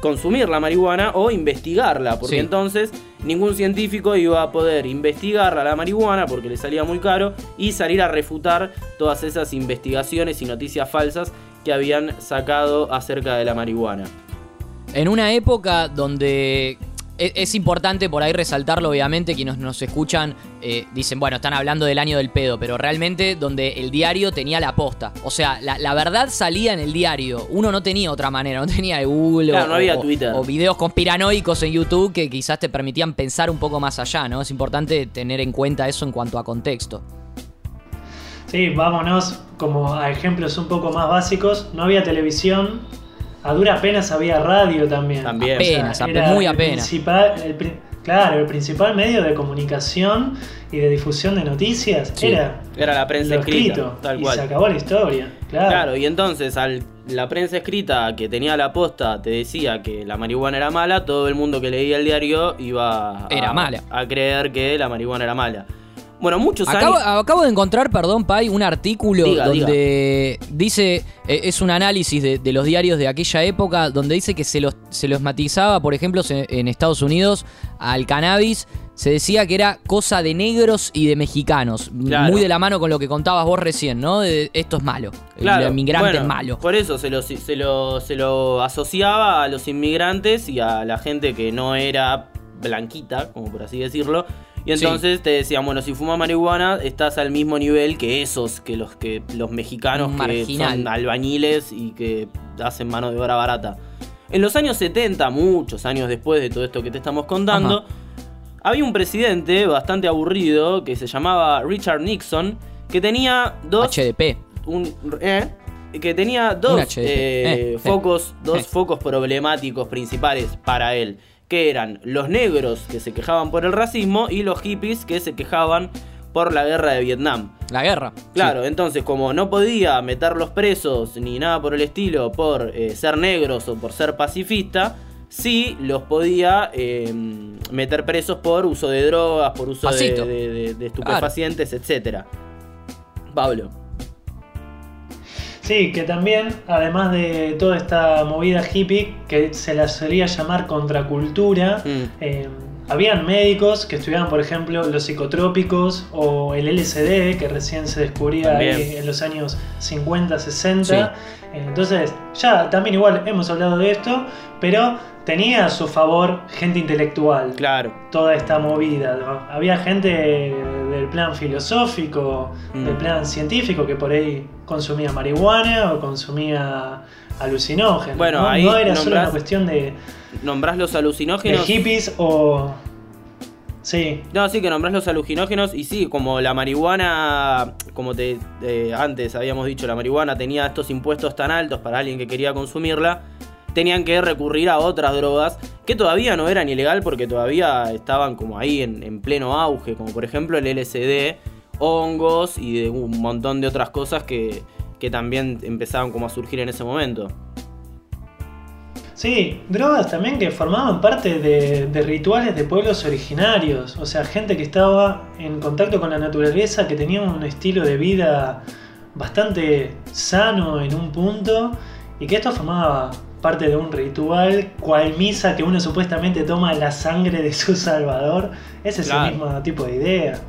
consumir la marihuana o investigarla, porque Sí. entonces ningún científico iba a poder investigar a la marihuana porque le salía muy caro y salir a refutar todas esas investigaciones y noticias falsas que habían sacado acerca de la marihuana. En una época donde es importante por ahí resaltarlo, obviamente, quienes nos escuchan eh, dicen, bueno, están hablando del año del pedo, pero realmente donde el diario tenía la posta. O sea, la, la verdad salía en el diario. Uno no tenía otra manera, no tenía Google Claro, o, no había o- Twitter. o videos conspiranoicos en YouTube que quizás te permitían pensar un poco más allá, ¿no? Es importante tener en cuenta eso en cuanto a contexto. Sí, vámonos como a ejemplos un poco más básicos. No había televisión, a duras penas había radio también. También. Apenas, ape- era muy apenas. principal- el claro, el principal medio de comunicación y de difusión de noticias Sí, era, era la prensa escrita, escrito, tal y cual. se acabó la historia. Claro. Claro, y entonces al la prensa escrita que tenía la posta te decía que la marihuana era mala, todo el mundo que leía el diario iba a, Era mala. a creer que la marihuana era mala. Bueno, muchos Acabo, años... acabo de encontrar, perdón, Pai, un artículo Diga, donde dice, eh, es un análisis de, de los diarios de aquella época, donde dice que se los, se los matizaba, por ejemplo, se- en Estados Unidos, al cannabis, se decía que era cosa de negros y de mexicanos. Claro. Muy de la mano con lo que contabas vos recién, ¿no? De, esto es malo. Claro, el inmigrante bueno, es malo. Por eso se lo, se, lo, se lo asociaba a los inmigrantes y a la gente que no era blanquita, como por así decirlo. Y Sí. entonces te decían, bueno, si fumas marihuana, estás al mismo nivel que esos, que los que los mexicanos que Marginal. son albañiles y que hacen mano de obra barata. En los años 70, muchos años después de todo esto que te estamos contando, Ajá. había un presidente bastante aburrido que se llamaba Richard Nixon, que tenía dos HDP. un eh, que tenía dos HDP. eh, Eh, focos, eh. dos Eh. focos problemáticos principales para él, que eran los negros que se quejaban por el racismo y los hippies que se quejaban por la guerra de Vietnam. La guerra. Claro, entonces como no podía meterlos presos ni nada por el estilo por eh, ser negros o por ser pacifista, sí los podía eh, meter presos por uso de drogas, por uso de, Pasito. de- de- de estupefacientes, etcétera. Pablo. Sí, que también, además de toda esta movida hippie, que se la solía llamar contracultura, Mm. eh, habían médicos que estudiaban, por ejemplo, los psicotrópicos o el LSD, que recién se descubría ahí en los años 50, 60. Eh, Entonces, ya también igual hemos hablado de esto, pero tenía a su favor gente intelectual. Claro. Toda esta movida. ¿no? Había gente plan filosófico, Mm. del plan científico, que por ahí consumía marihuana o consumía alucinógenos. Bueno, ¿no? ahí No era solo una cuestión de, Nombrás los de alucinógenos. hippies o. Sí. No, sí que nombrás los alucinógenos y sí, como la marihuana, como te eh, antes habíamos dicho, la marihuana tenía estos impuestos tan altos para alguien que quería consumirla, tenían que recurrir a otras drogas que todavía no eran ilegal porque todavía estaban como ahí en, en pleno auge, como por ejemplo el LSD, hongos y un montón de otras cosas que, que también empezaban como a surgir en ese momento. Sí, drogas también que formaban parte de, de rituales de pueblos originarios, o sea, gente que estaba en contacto con la naturaleza, que tenía un estilo de vida bastante sano en un punto, y que esto formaba parte de un ritual, cual misa que uno supuestamente toma la sangre de su salvador, ese es Claro. el mismo tipo de idea.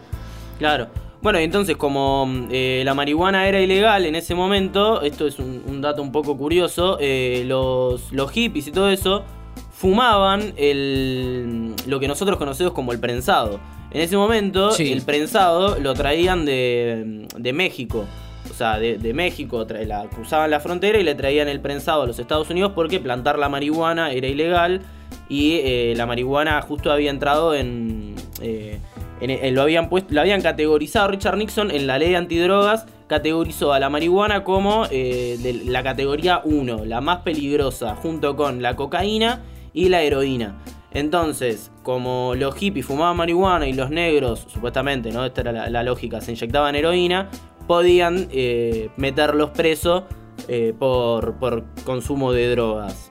Claro. Bueno, y entonces como eh, la marihuana era ilegal en ese momento, esto es un, un dato un poco curioso, eh, los, los hippies y todo eso fumaban el, lo que nosotros conocemos como el prensado. En ese momento Sí. el prensado lo traían de, de México. O sea, de, de México, cruzaban la frontera y le traían el prensado a los Estados Unidos porque plantar la marihuana era ilegal y eh, la marihuana justo había entrado en... eh, en- lo habían puesto, lo habían categorizado Richard Nixon en la ley antidrogas, categorizó a la marihuana como eh, la categoría 1, la más peligrosa, junto con la cocaína y la heroína. Entonces, como los hippies fumaban marihuana y los negros, supuestamente, ¿no? Esta era la lógica, se inyectaban heroína, podían eh, meterlos presos eh, por, por consumo de drogas.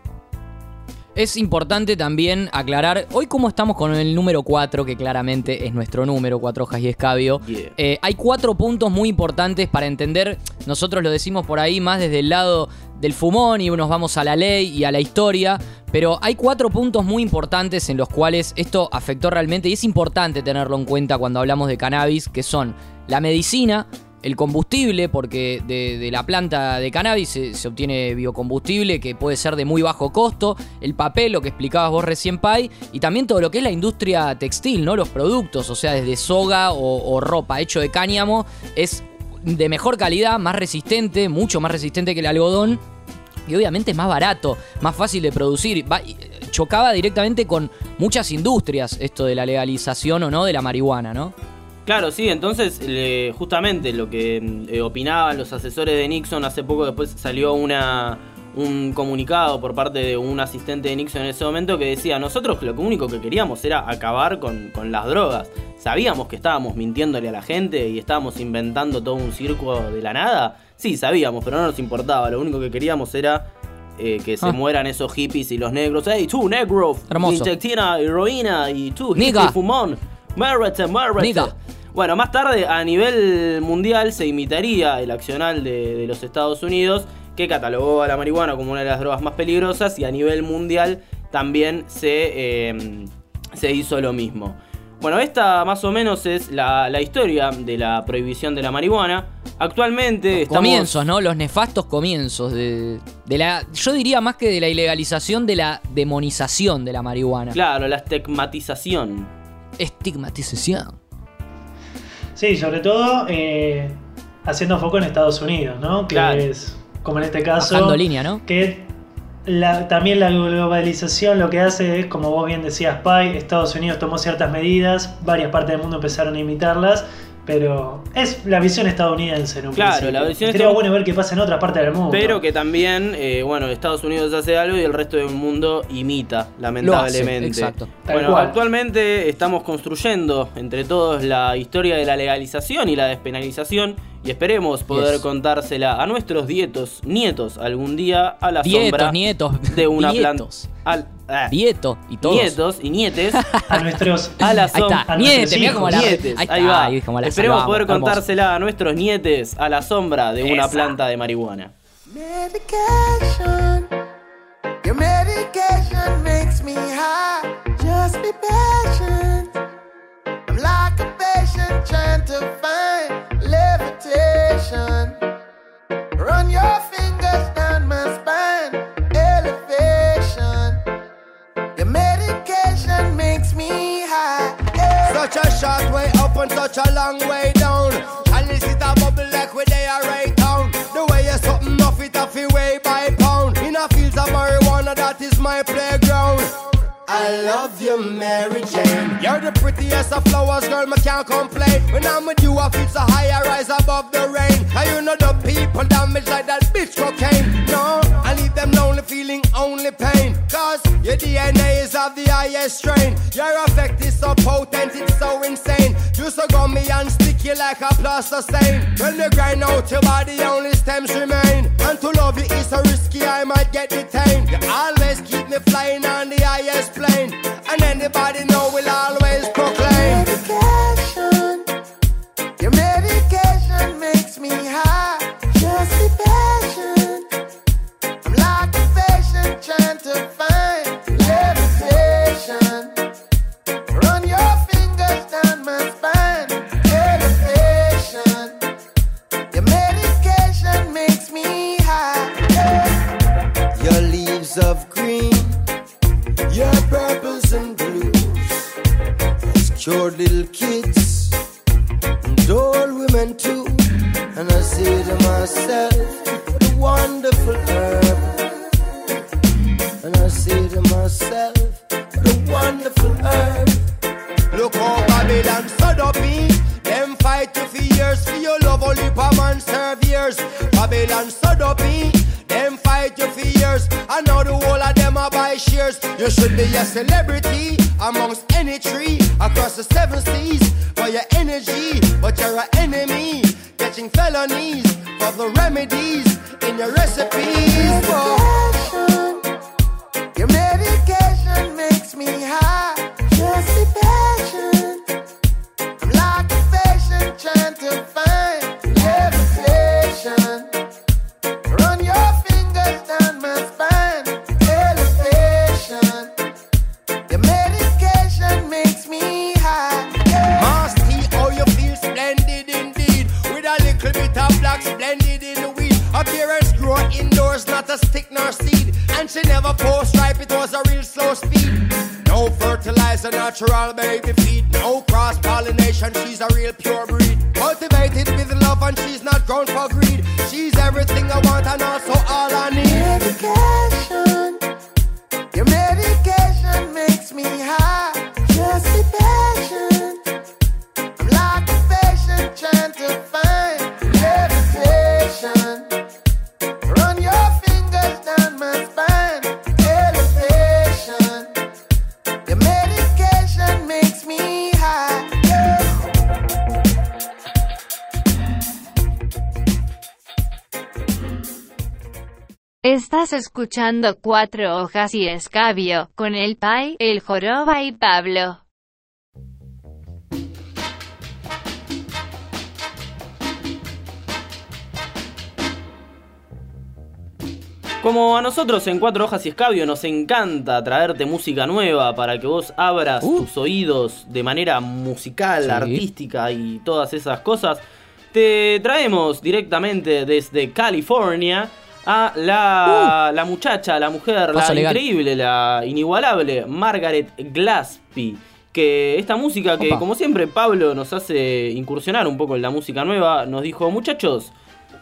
Es importante también aclarar, hoy como estamos con el número 4, que claramente es nuestro número, 4 hojas y escabio, Yeah. eh, hay cuatro puntos muy importantes para entender, nosotros lo decimos por ahí más desde el lado del fumón y nos vamos a la ley y a la historia, pero hay cuatro puntos muy importantes en los cuales esto afectó realmente y es importante tenerlo en cuenta cuando hablamos de cannabis, que son la medicina, el combustible, porque de, la planta de cannabis se, obtiene biocombustible que puede ser de muy bajo costo, el papel, lo que explicabas vos recién, Pai, y también todo lo que es la industria textil, ¿no? Los productos, o sea, desde soga o, ropa hecho de cáñamo, es de mejor calidad, más resistente, mucho más resistente que el algodón. Y obviamente es más barato, más fácil de producir. Va- eh, chocaba directamente con muchas industrias esto de la legalización o no de la marihuana, ¿no? Claro, sí, entonces le- justamente lo que eh, opinaban los asesores de Nixon, hace poco después salió una, un comunicado por parte de un asistente de Nixon en ese momento que decía, nosotros lo único que queríamos era acabar con, con las drogas. Sabíamos que estábamos mintiéndole a la gente y estábamos inventando todo un circo de la nada. Sí, sabíamos, pero no nos importaba. Lo único que queríamos era eh, que se Ah. mueran esos hippies y los negros. ¡Hey, tú, negro! Hermoso. Inyectina, heroína y tú, hippie, fumón. Muérete. Niga. Bueno, más tarde a nivel mundial se imitaría el accional de, de los Estados Unidos que catalogó a la marihuana como una de las drogas más peligrosas y a nivel mundial también se, eh, se hizo lo mismo. Bueno, esta más o menos es la, la historia de la prohibición de la marihuana. Actualmente estamos... Comienzos, ¿no? Los nefastos comienzos de, de la. Yo diría más que de la ilegalización, de la demonización de la marihuana. Claro, la estigmatización. Estigmatización. Sí, sobre todo eh, haciendo foco en Estados Unidos, ¿no? Que Claro. es, como en este caso, Bajando línea, ¿no? que la- también la globalización lo que hace es, como vos bien decías, Pai, Estados Unidos tomó ciertas medidas, varias partes del mundo empezaron a imitarlas, pero es la visión estadounidense, en un Claro, principio. la visión Sería bueno ver qué pasa en otra parte del mundo. Pero que también, eh, bueno, Estados Unidos hace algo y el resto del mundo imita, lamentablemente. exacto. Bueno, cual. actualmente estamos construyendo entre todos la historia de la legalización y la despenalización y esperemos poder Yes. contársela a nuestros dietos, nietos algún día a la Dietos, sombra nietos. de una planta. Dietos. Al, ah, Dieto y todos. nietos y nietes a nuestros a la Ahí sombra. está. a Niete, nuestros mira cómo la. Nietes, ahí, ahí va. ahí como la Esperemos salvamos, poder hermoso. contársela a nuestros nietes a la sombra de una Esa. planta de marihuana. Medication. Your medication makes me high. Just be patient. I'm like a patient trying to find Run your fingers down my spine. Elevation. Your medication makes me high. Such a short way up and such a long way down. And this is a bubble like where they are right down. The way you something off it off way by pound. In a fields of marijuana, that is my playground. I love you, Mary Jane. You're the prettiest of flowers, girl, me can't complain. When I'm with you, I feel so high, I rise above the rain. And you know the people damage like that bitch cocaine. No, I leave them lonely, feeling only pain. Cause your DNA is of the highest strain. Your effect is so potent, it's so insane. You so gummy and sticky like a plaster stain. When you grind out your body, only stems remain. And to love you is so risky, I might get detained. Estás escuchando Cuatro Hojas y Escabio, con el Pai, el Joroba y Pablo. Como a nosotros en Cuatro Hojas y Escabio nos encanta traerte música nueva para que vos abras tus oídos de manera musical, Sí. artística y todas esas cosas, te traemos directamente desde California a la, la muchacha, la mujer, la legal. increíble, la inigualable Margaret Glaspie. Que esta música que, Opa. como siempre, Pablo nos hace incursionar un poco en la música nueva, nos dijo, muchachos,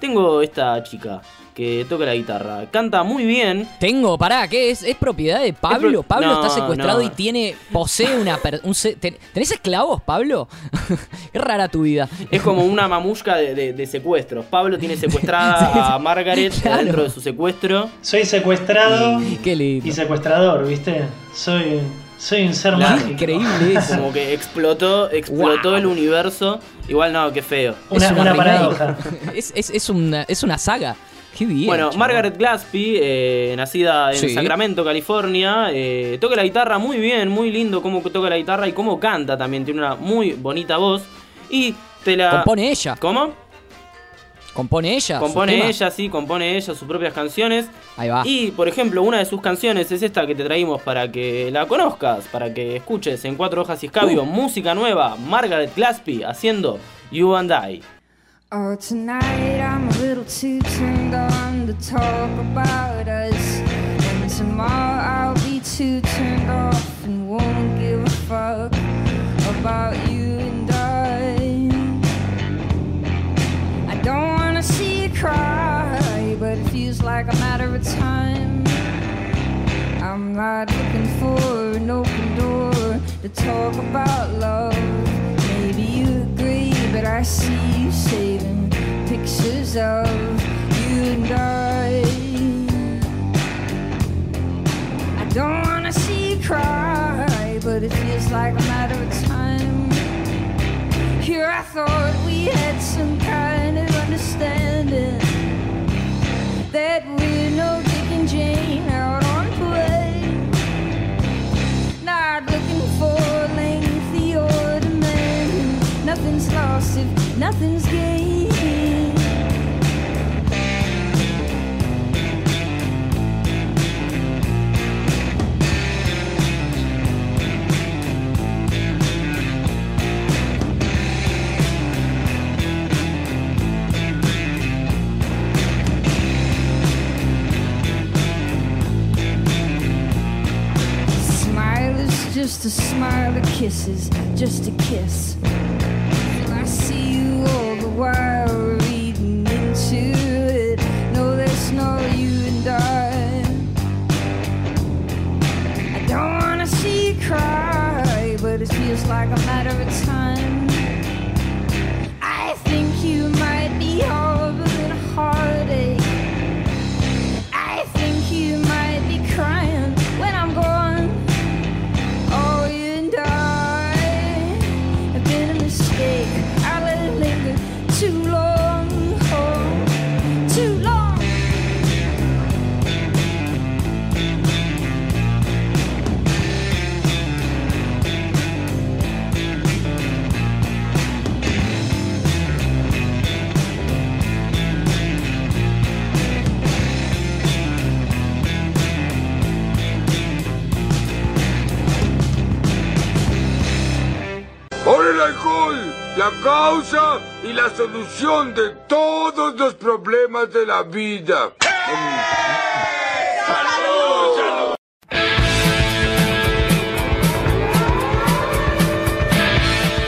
tengo esta chica que toca la guitarra, canta muy bien. Tengo, pará, ¿qué es? ¿Es propiedad de Pablo? pro- Pablo No, está secuestrado no. y tiene, posee una... per- un se- ten- ¿Tenés esclavos, Pablo? es rara tu vida. Es como una mamushka de, de- de secuestros. Pablo tiene secuestrada a Margaret Claro. dentro de su secuestro. Soy secuestrado Qué lindo. y secuestrador, ¿viste? Soy, soy un ser Claro. mágico. Increíble eso. Como que explotó, explotó Wow. el universo. Igual no, qué feo. Una, Es una paradoja. es, es, es, una, es una saga. Qué bien. Bueno. Margaret Glaspie, eh, nacida en Sí. Sacramento, California, eh, toca la guitarra muy bien, muy lindo cómo toca la guitarra y cómo canta también. Tiene una muy bonita voz. Y te la. Compone ella. ¿Cómo? Compone ella. Compone ella, sí, compone ella sus propias canciones. Ahí va. Y, por ejemplo, una de sus canciones es esta que te traímos para que la conozcas, para que escuches en Cuatro Hojas y Escabio, música nueva, Margaret Glaspie haciendo You and I. Oh, tonight I'm a little too turned on to talk about us. And tomorrow I'll be too turned off and won't give a fuck about you and I. I don't wanna see you cry, but it feels like a matter of time. I'm not looking for an open door to talk about love. But I see you saving pictures of you and I. I don't wanna see you cry, but it feels like a matter of time. Here I thought we had some kind of understanding nothing's. Smile is just a smile, a kiss is just a kiss. Like a matter of time. Y la solución de todos los problemas de la vida.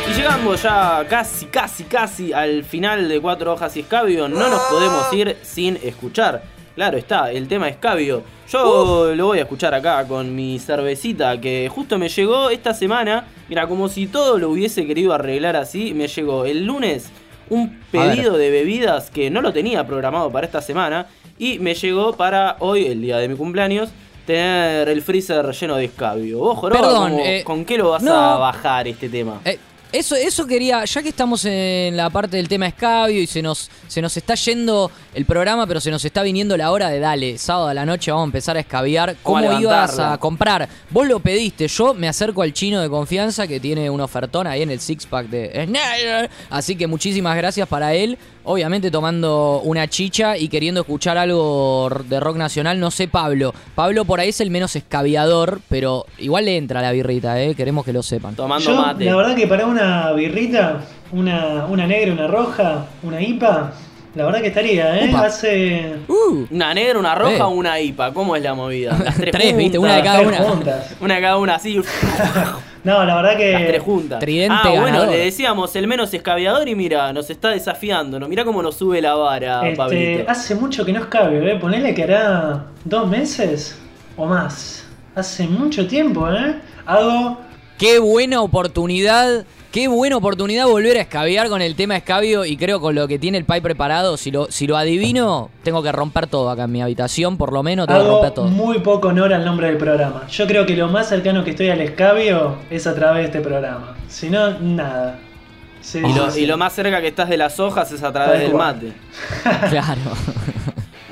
Y llegando ya casi, casi, casi al final de Cuatro Hojas y Escabio, no nos podemos ir sin escuchar. Claro está, el tema Escabio. Yo lo voy a escuchar acá con mi cervecita que justo me llegó esta semana. Mira, como si todo lo hubiese querido arreglar así, me llegó el lunes un pedido de bebidas que no lo tenía programado para esta semana y me llegó para hoy, el día de mi cumpleaños, tener el freezer lleno de escabio. Vos, Joroba, Perdón, ¿cómo- eh, ¿con qué lo vas no. a bajar este tema? Eh, eso, eso quería, ya que estamos en la parte del tema escabio y se nos, se nos está yendo el programa, pero se nos está viniendo la hora de dale, sábado a la noche vamos a empezar a escabiar. A ¿Cómo ibas a comprar? Vos lo pediste, yo me acerco al chino de confianza que tiene un ofertón ahí en el six pack de Snyder. Así que muchísimas gracias para él. Obviamente tomando una chicha y queriendo escuchar algo de rock nacional, no sé Pablo. Pablo por ahí es el menos escabiador, pero igual le entra la birrita, ¿eh? queremos que lo sepan. Tomando Yo, mate. la verdad que para una birrita, una, una negra, una roja, una IPA, la verdad que estaría, ¿eh? Upa. Hace. Una negra, una roja Eh. o una IPA. ¿Cómo es la movida? Las tres, Tres, ¿viste? Una de cada Tres una. juntas. Una de cada una, así. No, la verdad que. Las tres juntas. Tridente ah, bueno, le decíamos el menos escabiador y mira, nos está desafiando. ¿no? Mira cómo nos sube la vara, Este, Pablito. hace mucho que no escabio, ¿eh? Ponele que hará dos meses o más. Hace mucho tiempo, ¿eh? Hago. Qué buena oportunidad, qué buena oportunidad volver a escabiar con el tema escabio y creo con lo que tiene el Pai preparado, si lo, si lo adivino, tengo que romper todo acá en mi habitación, por lo menos tengo que Hago romper todo. muy poco honor al nombre del programa. Yo creo que lo más cercano que estoy al escabio es a través de este programa. Si no, nada. Sí, Y lo, sí, sí. y lo más cerca que estás de las hojas es a través Tal del cual. mate. claro.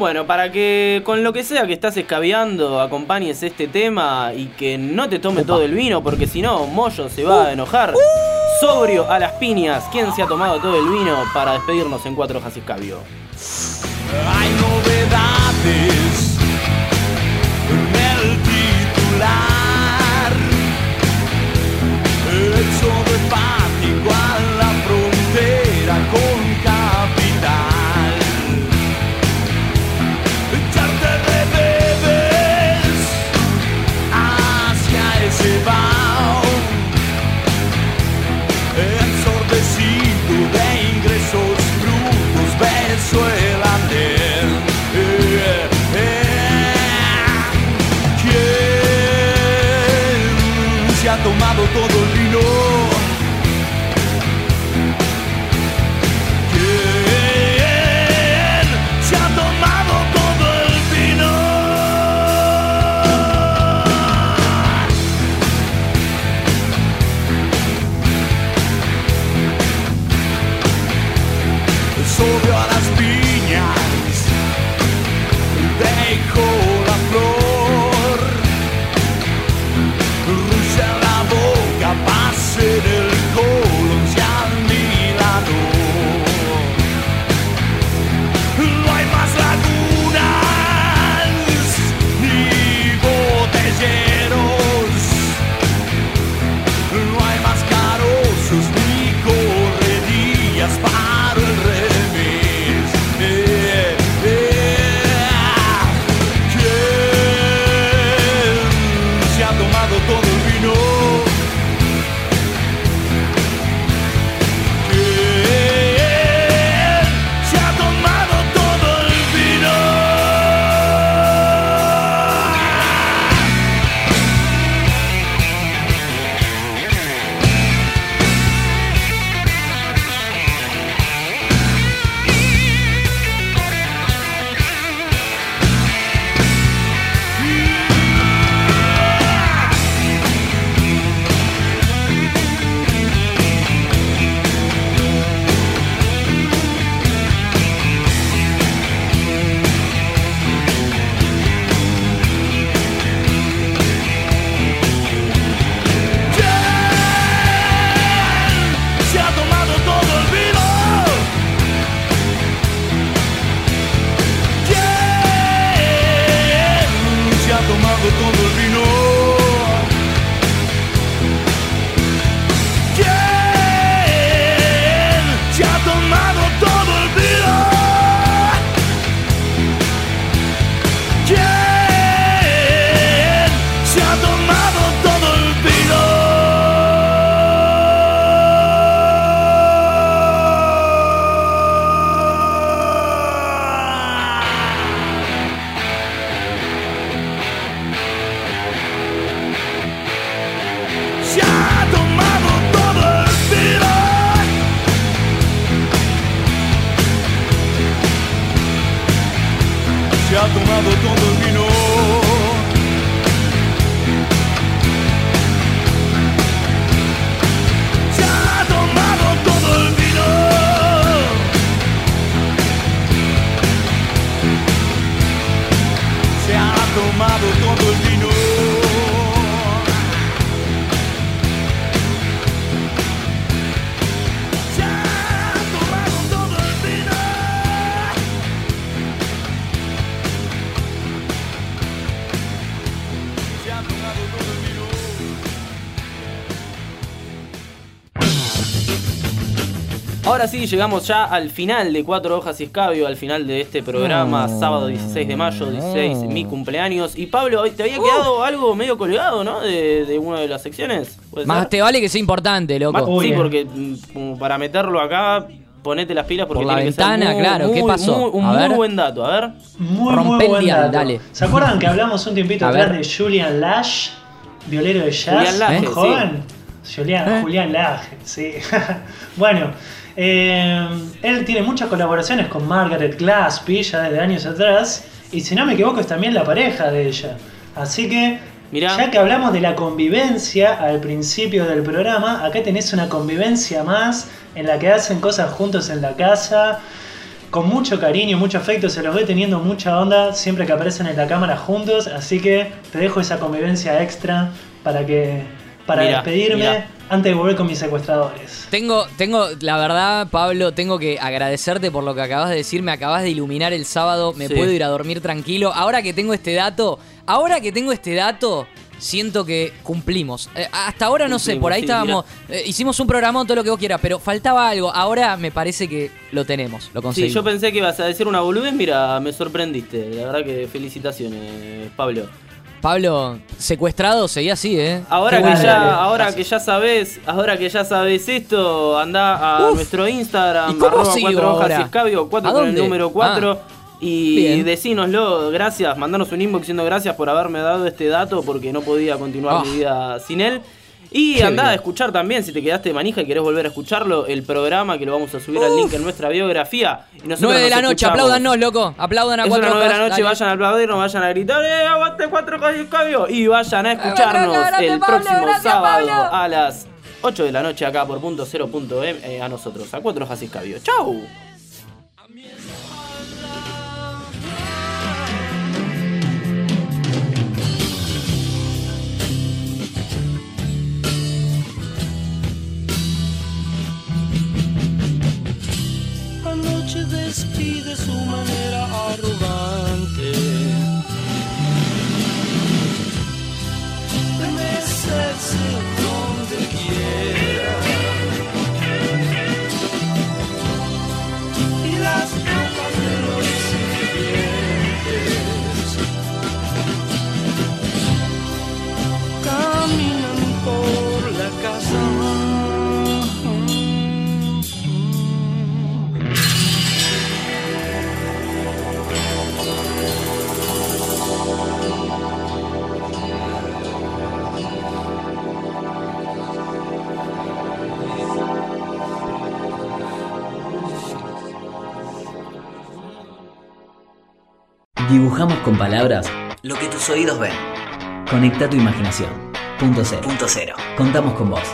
Bueno, para que con lo que sea que estás escabeando acompañes este tema y que no te tome todo el vino, porque si no, Moyo se va a enojar. Sobrio a las piñas, ¿quién se ha tomado todo el vino para despedirnos en cuatro hojas y escabio? Hay novedades en el titular. Éxodo hepático a la frontera con capital. Ahora sí, llegamos ya al final de Cuatro Hojas y Escabio, al final de este programa, No. sábado 16 de mayo, 16, No. mi cumpleaños. Y Pablo, te había quedado algo medio colgado, ¿no? De, de una de las secciones. ¿Puede Más ser? te vale que sea importante, loco. Más- sí, porque mm, como para meterlo acá, ponete las pilas porque Por la tiene que ser ventana, muy, claro, ¿qué pasó? muy- un A muy ver. buen dato, a ver. Muy, Rompe muy buen dial, dato. dale. ¿Se acuerdan que hablamos un tiempito atrás de Julian Lash, violero de jazz? Julian ¿Un sí. joven? Julian, ¿Eh? Julian Laje, sí. bueno, eh, él tiene muchas colaboraciones con Margaret Glaspie ya desde años atrás. Y si no me equivoco, es también la pareja de ella. Así que, Mirá. ya que hablamos de la convivencia al principio del programa, acá tenés una convivencia más en la que hacen cosas juntos en la casa con mucho cariño, mucho afecto, se los ve teniendo mucha onda siempre que aparecen en la cámara juntos, así que te dejo esa convivencia extra para que para despedirme antes de volver con mis secuestradores. Tengo, tengo, la verdad, Pablo, tengo que agradecerte por lo que acabas de decir. Me acabas de iluminar el sábado. Me Sí. puedo ir a dormir tranquilo. Ahora que tengo este dato, ahora que tengo este dato, siento que cumplimos. Eh, hasta ahora no sé, por ahí sí, estábamos. eh, hicimos un programa, todo lo que vos quieras, pero faltaba algo. Ahora me parece que lo tenemos, lo Sí, conseguimos. yo pensé que ibas a decir una boludez, mira, me sorprendiste. La verdad que felicitaciones, Pablo. Pablo, secuestrado, seguía así, ¿eh? Ahora Qué que ya, ahora que ya sabes, ahora que ya sabes esto, anda a Uf. nuestro Instagram, ¿Y arroba cuatro hojas y escabio, cuatro ¿A con el número 4. Y Bien. decínoslo, gracias, mandanos un inbox diciendo gracias por haberme dado este dato porque no podía continuar Ah. mi vida sin él. Y Qué andá bien. a escuchar también, si te quedaste de manija y querés volver a escucharlo, el programa que lo vamos a subir al link en nuestra biografía. Y nosotros 9 de la noche, apláudanos, loco. Aplaudan a Es cuatro una 9 de la noche, dale. vayan a aplaudir, no vayan a gritar, ¡eh, aguante cuatro hojas y vayan a escucharnos gracias, el Pablo, próximo gracias, sábado Pablo. a las 8 de la noche acá por punto cero punto em, eh, a nosotros, a cuatro hojas y escabio. ¡Chau! Despide su manera arrogante. De Dibujamos con palabras lo que tus oídos ven. Conecta tu imaginación. Punto cero. Punto cero. Contamos con vos.